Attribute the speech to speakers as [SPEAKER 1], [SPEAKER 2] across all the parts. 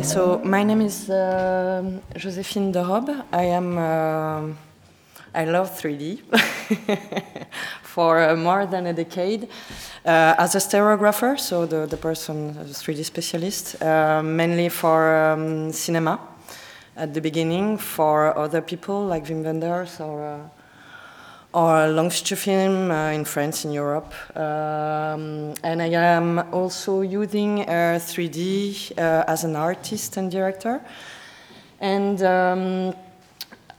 [SPEAKER 1] Okay, so my name is uh, Joséphine Derobe. I am. Uh, I love 3D for uh, more than a decade. Uh, as a stereographer, so the, the person, a 3D specialist, uh, mainly for um, cinema at the beginning, for other people like Wim Wenders or uh, or feature film uh, in France, in Europe. Um, and I am also using uh, 3D uh, as an artist and director. And um,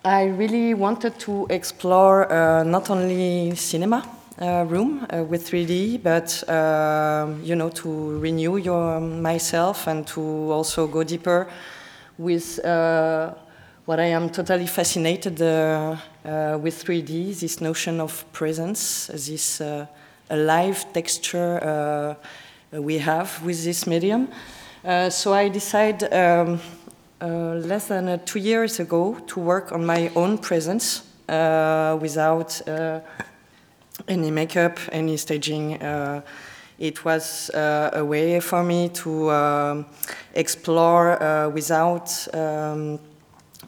[SPEAKER 1] I really wanted to explore uh, not only cinema uh, room uh, with 3D, but um, you know to renew your myself and to also go deeper with what I am totally fascinated with 3D, this notion of presence, this uh, alive texture we have with this medium. so I decided um, less than two years ago to work on my own presence without any makeup, any staging. it was uh, a way for me to uh, explore uh, without um,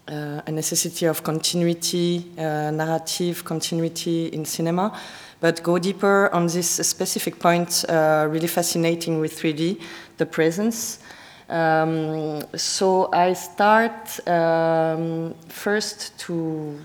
[SPEAKER 1] uh, a necessity of continuity, uh, narrative continuity in cinema, but go deeper on this specific point, uh, really fascinating with 3D, the presence. Um, so I start um, first to,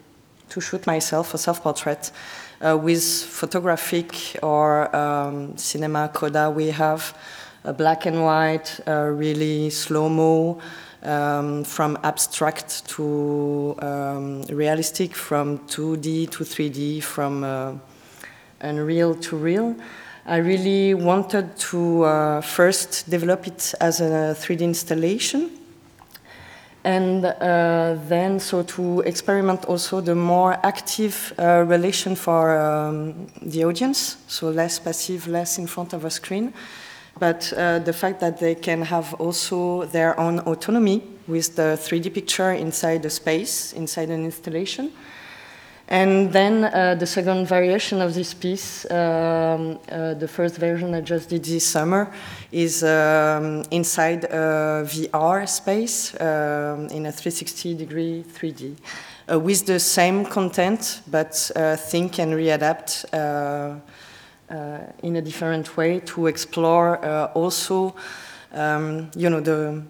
[SPEAKER 1] to shoot myself a self-portrait uh, with photographic or um, cinema coda we have, a black and white, really slow-mo, um, from abstract to um, realistic, from 2D to 3D, from uh, unreal to real. I really wanted to uh, first develop it as a 3D installation and uh, then so to experiment also the more active uh, relation for um, the audience, so less passive, less in front of a screen but uh, the fact that they can have also their own autonomy with the 3D picture inside the space, inside an installation. And then uh, the second variation of this piece, um, uh, the first version I just did this summer, is um, inside a VR space um, in a 360 degree 3D. Uh, with the same content, but uh, think and readapt uh, in a different way to explore uh, also, um, you know, the,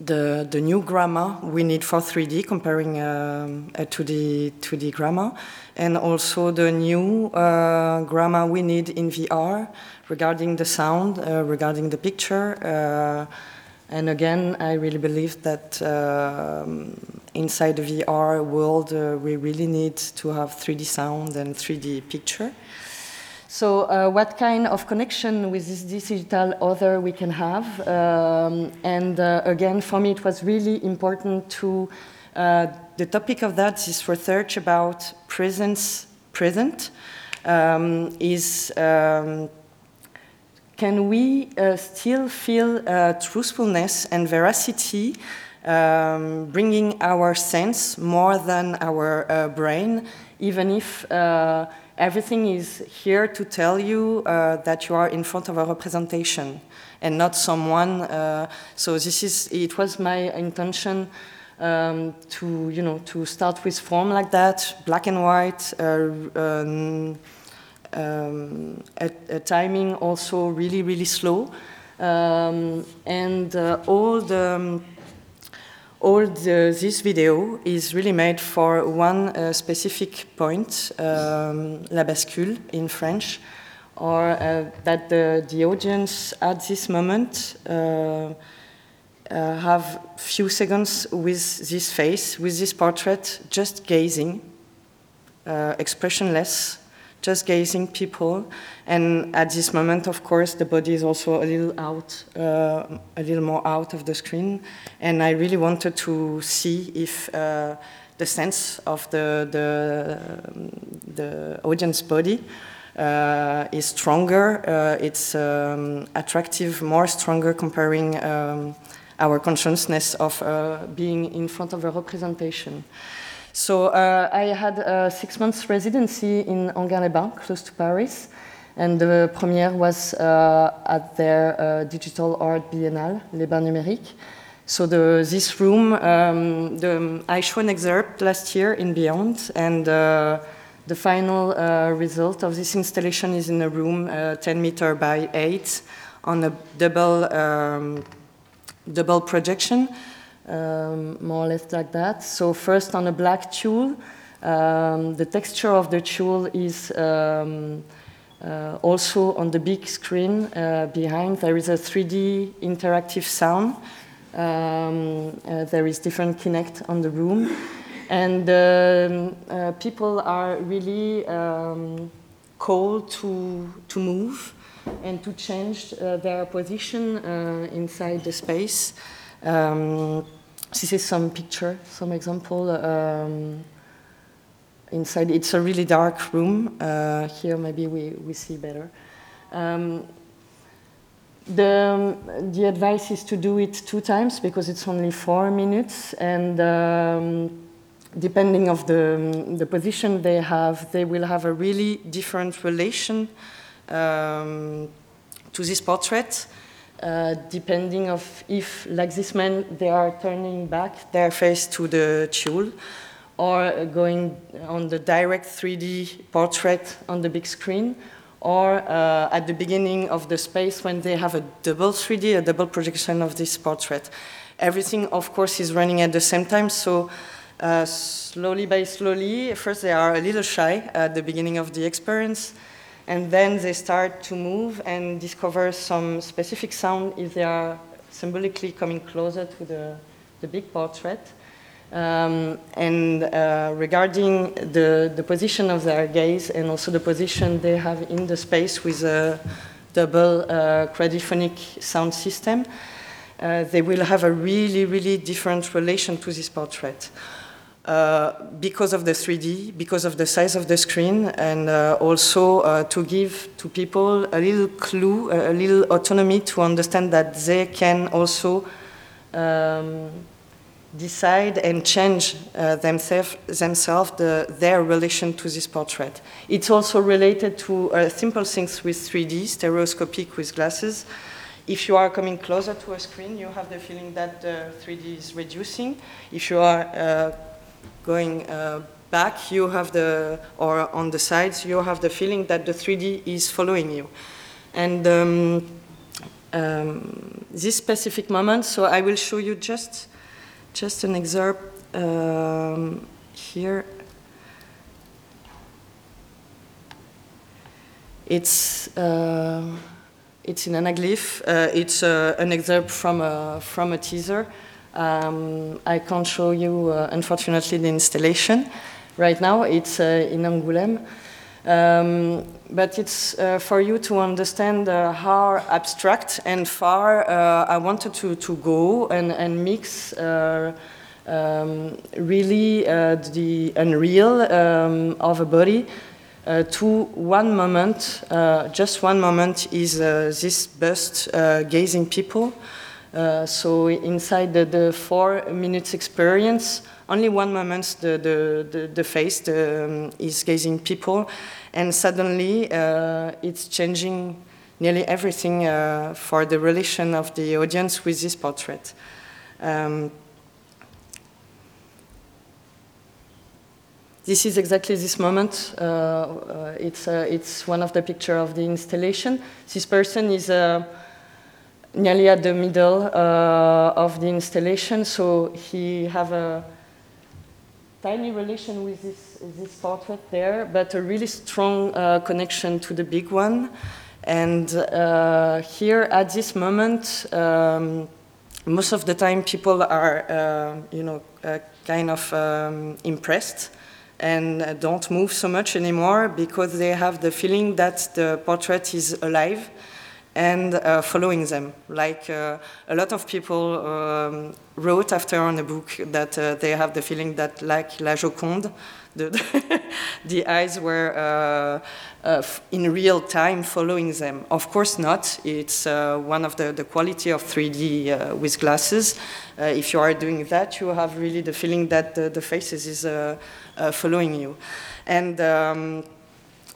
[SPEAKER 1] the, the new grammar we need for 3D comparing um, to the 2D grammar, and also the new uh, grammar we need in VR regarding the sound, uh, regarding the picture. Uh, and again, I really believe that uh, inside the VR world, we really need to have 3D sound and 3D picture. So uh, what kind of connection with this digital other we can have? Um, and uh, again, for me, it was really important to, uh, the topic of that, this research about presence, present, um, is um, can we uh, still feel uh, truthfulness and veracity um, bringing our sense more than our uh, brain, even if everything is here to tell you uh, that you are in front of a representation and not someone. Uh, so this is, it was my intention um, to, you know, to start with form like that, black and white, uh, um, um, a, a, timing also really, really slow. Um, and uh, all the um, all the, this video is really made for one uh, specific point, um, la bascule in French, or uh, that the, the audience at this moment uh, uh have few seconds with this face, with this portrait, just gazing, uh, expressionless, just gazing people. And at this moment, of course, the body is also a little out, uh, a little more out of the screen. And I really wanted to see if uh, the sense of the, the, the audience body uh, is stronger, uh, it's um, attractive, more stronger comparing um, our consciousness of uh, being in front of a representation. So uh, I had a six months residency in Enghien-les-Bains, close to Paris, and the premiere was uh, at their uh, digital art biennale, Les Bains Numériques. So the, this room, um, the, I showed an excerpt last year in Beyond, and uh, the final uh, result of this installation is in a room uh, 10 meter by 8 on a double, um, double projection, um, more or less like that. So first on a black tulle, um, the texture of the tulle is um, uh, also on the big screen uh, behind. There is a 3D interactive sound. Um, uh, there is different Kinect on the room. And um, uh, people are really um, called to, to move and to change uh, their position uh, inside the space. Um, this is some picture, some example. Um, inside, it's a really dark room. Uh, here, maybe we, we see better. Um, the, the advice is to do it two times because it's only four minutes and um, depending of the, the position they have, they will have a really different relation um, to this portrait, uh, depending of if, like this man, they are turning back their face to the tulle, or going on the direct 3D portrait on the big screen, or uh, at the beginning of the space when they have a double 3D, a double projection of this portrait. Everything, of course, is running at the same time, so uh, slowly by slowly, first they are a little shy at the beginning of the experience, and then they start to move and discover some specific sound if they are symbolically coming closer to the, the big portrait. Um, and uh, regarding the, the position of their gaze and also the position they have in the space with a double uh, sound system, uh, they will have a really, really different relation to this portrait. Uh, because of the 3D, because of the size of the screen, and uh, also uh, to give to people a little clue, a little autonomy to understand that they can also um, decide and change uh, themselves themselves the, their relation to this portrait. It's also related to uh, simple things with 3D, stereoscopic with glasses. If you are coming closer to a screen, you have the feeling that the 3D is reducing. If you are going uh, back, you have the, or on the sides, you have the feeling that the 3D is following you. And um, um, this specific moment, so I will show you just just an excerpt um, here. It's uh, it's in anaglyph. Uh, it's uh, an excerpt from a from a teaser. Um, I can't show you, uh, unfortunately, the installation right now. It's uh, in Angoulême. Um, but it's uh, for you to understand uh, how abstract and far uh, I wanted to, to go and, and mix uh, um, really uh, the unreal um, of a body uh, to one moment, just one moment is this bust gazing people. So inside the, the four minutes experience, only one moment the, the, the, the face the, um, is gazing people, and suddenly uh, it's changing nearly everything uh, for the relation of the audience with this portrait. Um, this is exactly this moment. Uh, uh it's, uh, it's one of the pictures of the installation. This person is uh, nearly at the middle of the installation, so he have a tiny relation with this, this portrait there, but a really strong uh, connection to the big one. And uh, here at this moment, um, most of the time people are, uh, you know, uh, kind of um, impressed and don't move so much anymore because they have the feeling that the portrait is alive and uh, following them. Like uh, a lot of people um, wrote after on a book that uh, they have the feeling that, like La Joconde, the, the eyes were uh, uh, in real time following them. Of course not. It's uh, one of the, the quality of 3D with glasses. if you are doing that, you have really the feeling that the, the faces is following you. And um,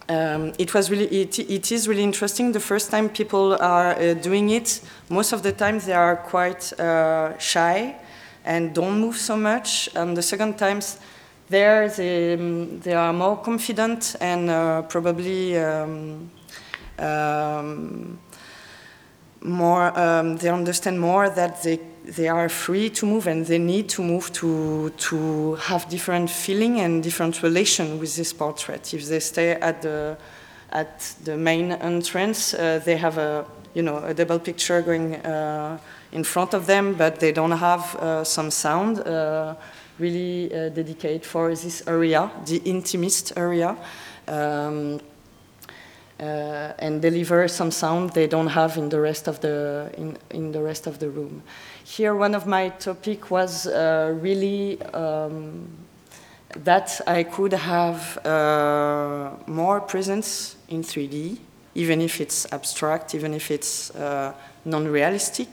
[SPEAKER 1] um, it was really it, it is really interesting. The first time people are uh, doing it most of the time they are quite uh, shy and don't move so much. And the second times there they, um, they are more confident and uh, probably um, um more um, they understand more that they they are free to move and they need to move to to have different feeling and different relation with this portrait. If they stay at the at the main entrance, uh, they have a you know a double picture going uh, in front of them, but they don't have uh, some sound uh, really uh, dedicated for this area, the intimist area. Um, and deliver some sound they don't have in the rest of the in, in the rest of the room. Here, one of my topic was uh, really um, that I could have uh, more presence in 3D, even if it's abstract, even if it's uh, non-realistic,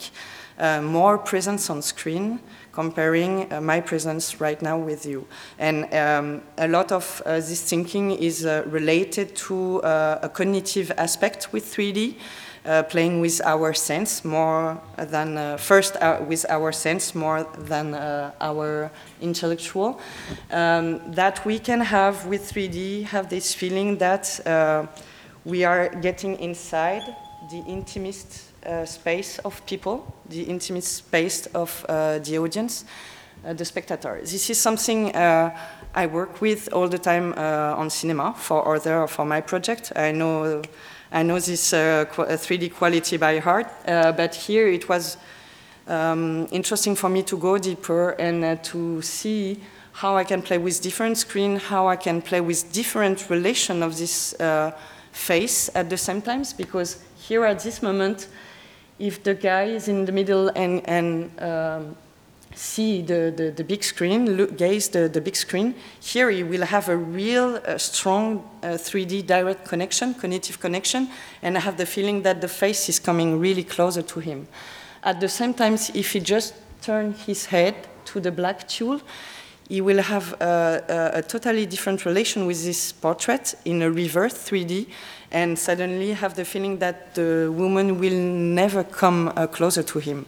[SPEAKER 1] uh, more presence on screen, comparing uh, my presence right now with you. And um, a lot of uh, this thinking is uh, related to uh, a cognitive aspect with 3D, uh, playing with our sense more than, uh, first with our sense more than our intellectual. Um, that we can have with 3D, have this feeling that we are getting inside the intimist uh, space of people, the intimate space of uh, the audience, uh, the spectator. This is something uh, I work with all the time uh, on cinema for other for my project. I know I know this 3D uh, quality by heart, but here it was um, interesting for me to go deeper and to see how I can play with different screen, how I can play with different relation of this face at the same times, because here at this moment, if the guy is in the middle and, and um, see the, the, the, big screen, look, gaze the, the big screen, here he will have a real uh, strong uh, 3D direct connection, cognitive connection, and I have the feeling that the face is coming really closer to him. At the same time, if he just turn his head to the black tulle, he will have a, a, a, totally different relation with this portrait in a reverse 3D and suddenly have the feeling that the woman will never come uh, closer to him.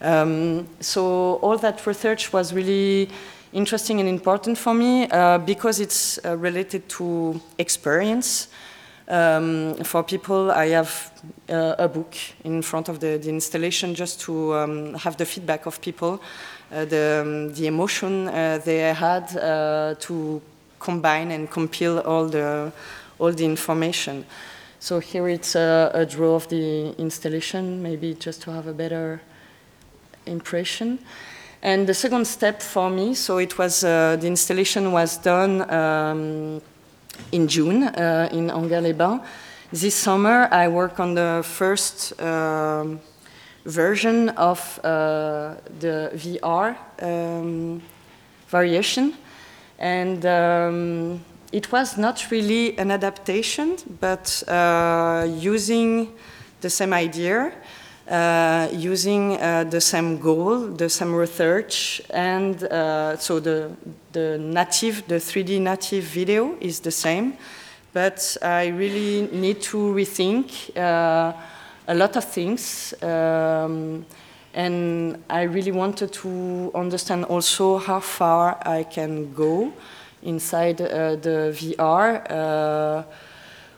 [SPEAKER 1] Um, so all that research was really interesting and important for me uh, because it's uh, related to experience. Um, for people, I have uh, a book in front of the, the installation just to um, have the feedback of people uh, the, um, the emotion uh, they had uh, to combine and compile all the, all the information. So here it's a, a, draw of the installation, maybe just to have a better impression. And the second step for me, so it was, uh, the installation was done um, in June uh, in Enghien-les-Bains. This summer I work on the first um, version of uh, the VR um, variation. And um, it was not really an adaptation, but uh, using the same idea, using uh, the same goal, the same research, and uh, so the, the native, the 3D native video is the same, but I really need to rethink uh, a lot of things. Um, and I really wanted to understand also how far I can go inside uh, the VR uh,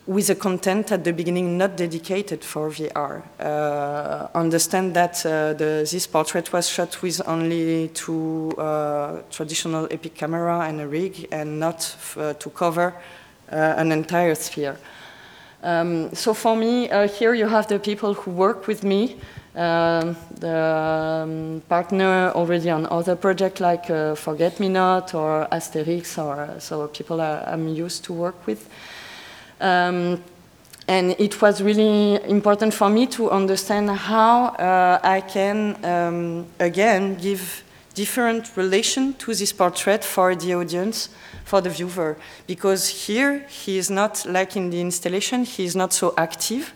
[SPEAKER 1] with a content at the beginning not dedicated for VR. Uh, understand that uh, the, this portrait was shot with only two uh, traditional Epic camera and a rig and not uh, to cover an entire sphere. Um, so for me, uh, here you have the people who work with me, um, the um, partner already on other projects like uh, Forget Me Not or Asterix, or uh, so people I'm used to work with. Um, and it was really important for me to understand how uh, I can, um, again, give different relation to this portrait for the audience for the viewer because here he is not like in the installation, he is not so active.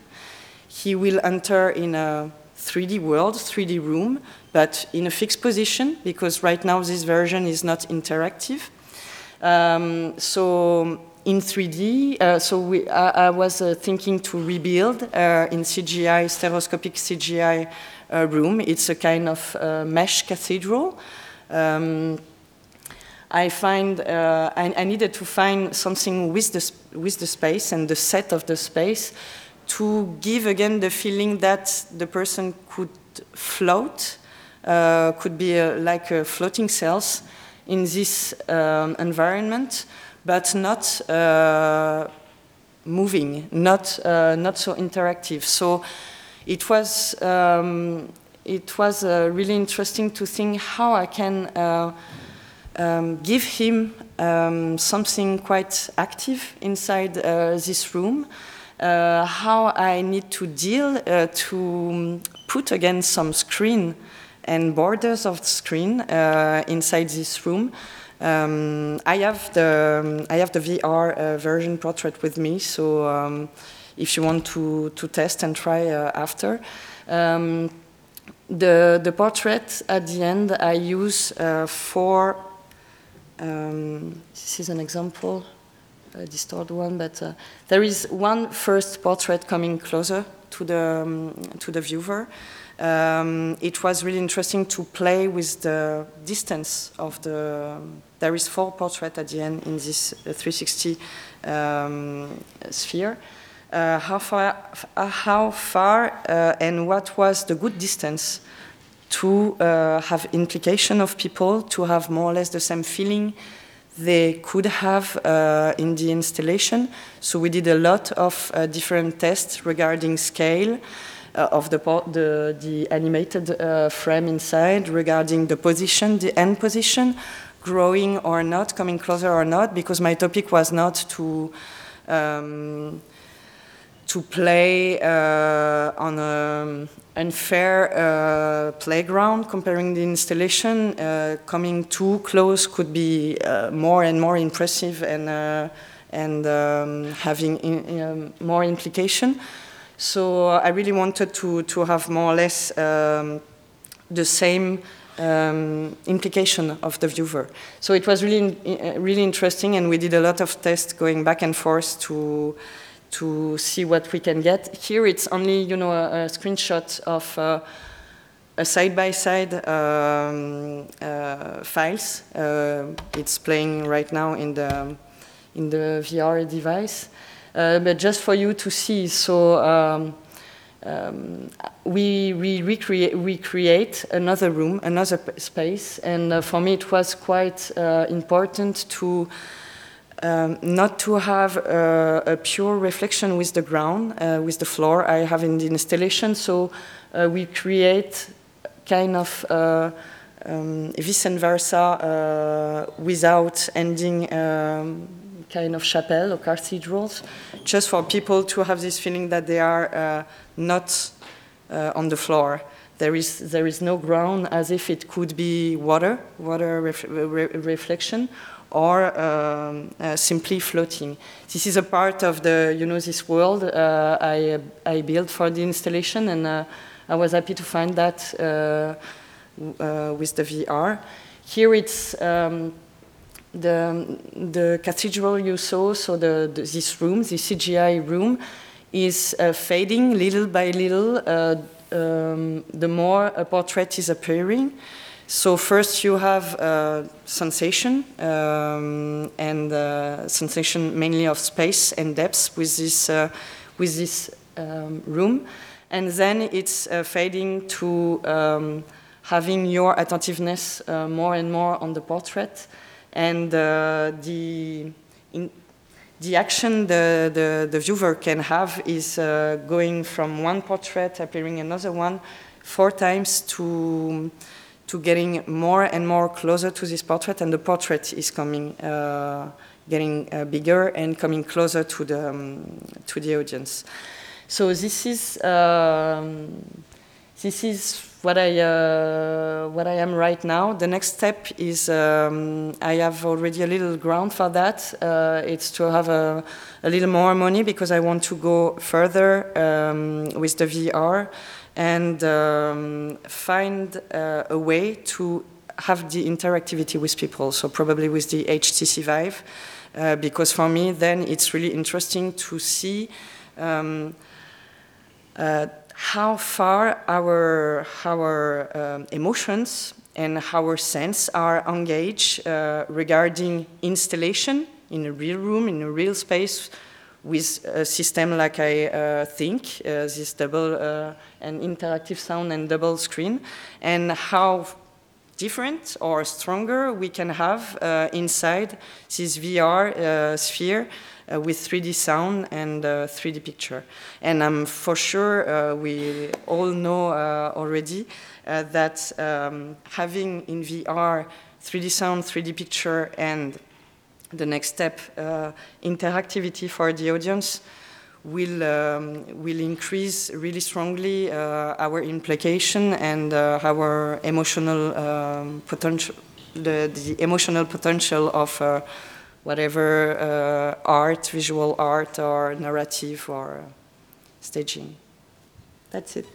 [SPEAKER 1] He will enter in a 3D world, 3D room, but in a fixed position because right now this version is not interactive. Um, so in 3D. Uh, so we, I, I was uh, thinking to rebuild uh, in CGI, stereoscopic CGI uh, room. It's a kind of uh, mesh cathedral. Um, I find uh, I, I, needed to find something with the with the space and the set of the space to give again the feeling that the person could float, could be like a floating cells in this um, environment but not uh, moving, not, uh, not so interactive. So it was, um, it was uh, really interesting to think how I can uh, um, give him um, something quite active inside uh, this room, uh, how I need to deal to put again some screen and borders of screen inside this room um, I have the um, I have the VR uh, version portrait with me, so um, if you want to to test and try uh, after. Um, the the portrait at the end I use uh, for. Um, this is an example, a distorted one, but uh, there is one first portrait coming closer to the um, to the viewer. Um, it was really interesting to play with the distance of the. There is four portraits at the end in this 360 um, sphere. Uh, how far, uh, how far uh, and what was the good distance to uh, have implication of people to have more or less the same feeling they could have uh, in the installation. So we did a lot of uh, different tests regarding scale, uh, of the, the, the animated uh, frame inside regarding the position, the end position, growing or not, coming closer or not, because my topic was not to um, to play uh, on an unfair uh, playground comparing the installation. Uh, coming too close could be uh, more and more impressive and, and um, having in, um, more implication. So I really wanted to, to have more or less um, the same um, implication of the viewer. So it was really, uh, really interesting, and we did a lot of tests going back and forth to to see what we can get. Here it's only you know a, a screenshot of uh, a side-by-side -side, um, uh, files. Uh, it's playing right now in the in the VR device. Uh, but just for you to see, so um, um, we, we recreate, recreate another room, another space, and uh, for me it was quite uh, important to um, not to have uh, a pure reflection with the ground, uh, with the floor I have in the installation, so uh, we create kind of um, vice versa without ending um, kind of chapel or cathedrals, just for people to have this feeling that they are uh, not uh, on the floor. There is, there is no ground as if it could be water, water ref re reflection, or um, uh, simply floating. This is a part of the, you know, this world uh, I, I built for the installation, and uh, I was happy to find that uh, with the VR. Here it's um, the, the cathedral you saw, so the, the, this room, the CGI room, is uh, fading little by little uh, um, the more a portrait is appearing. So first you have uh, sensation um, and uh, sensation mainly of space and depth with this uh, with this um, room, and then it's uh, fading to um, having your attentiveness more and more on the portrait and uh, the in, the action the, the, the, viewer can have is uh, going from one portrait appearing another one four times to to getting more and more closer to this portrait. And the portrait is coming uh, getting uh, bigger and coming closer to the um, to the audience. So this is um, this is what I, uh, what I am right now. The next step is um, I have already a little ground for that. Uh, it's to have a, a, little more money because I want to go further um, with the VR and um, find uh, a way to have the interactivity with people. So probably with the HTC Vive. uh, because for me, then it's really interesting to see um, uh, how far our, our um, emotions and our sense are engaged uh, regarding installation in a real room, in a real space, with a system like I uh, think, uh, this double uh, and interactive sound and double screen, and how different or stronger we can have uh, inside this VR uh, sphere uh, with 3D sound and 3D picture. And I'm for sure, we all know already that um, having in VR 3D sound, 3D picture, and the next step, uh, interactivity for the audience, will, um, will increase really strongly uh, our implication and uh, our emotional um, potential, the, the, emotional potential of uh, whatever uh, art, visual art, or narrative, or staging. That's it.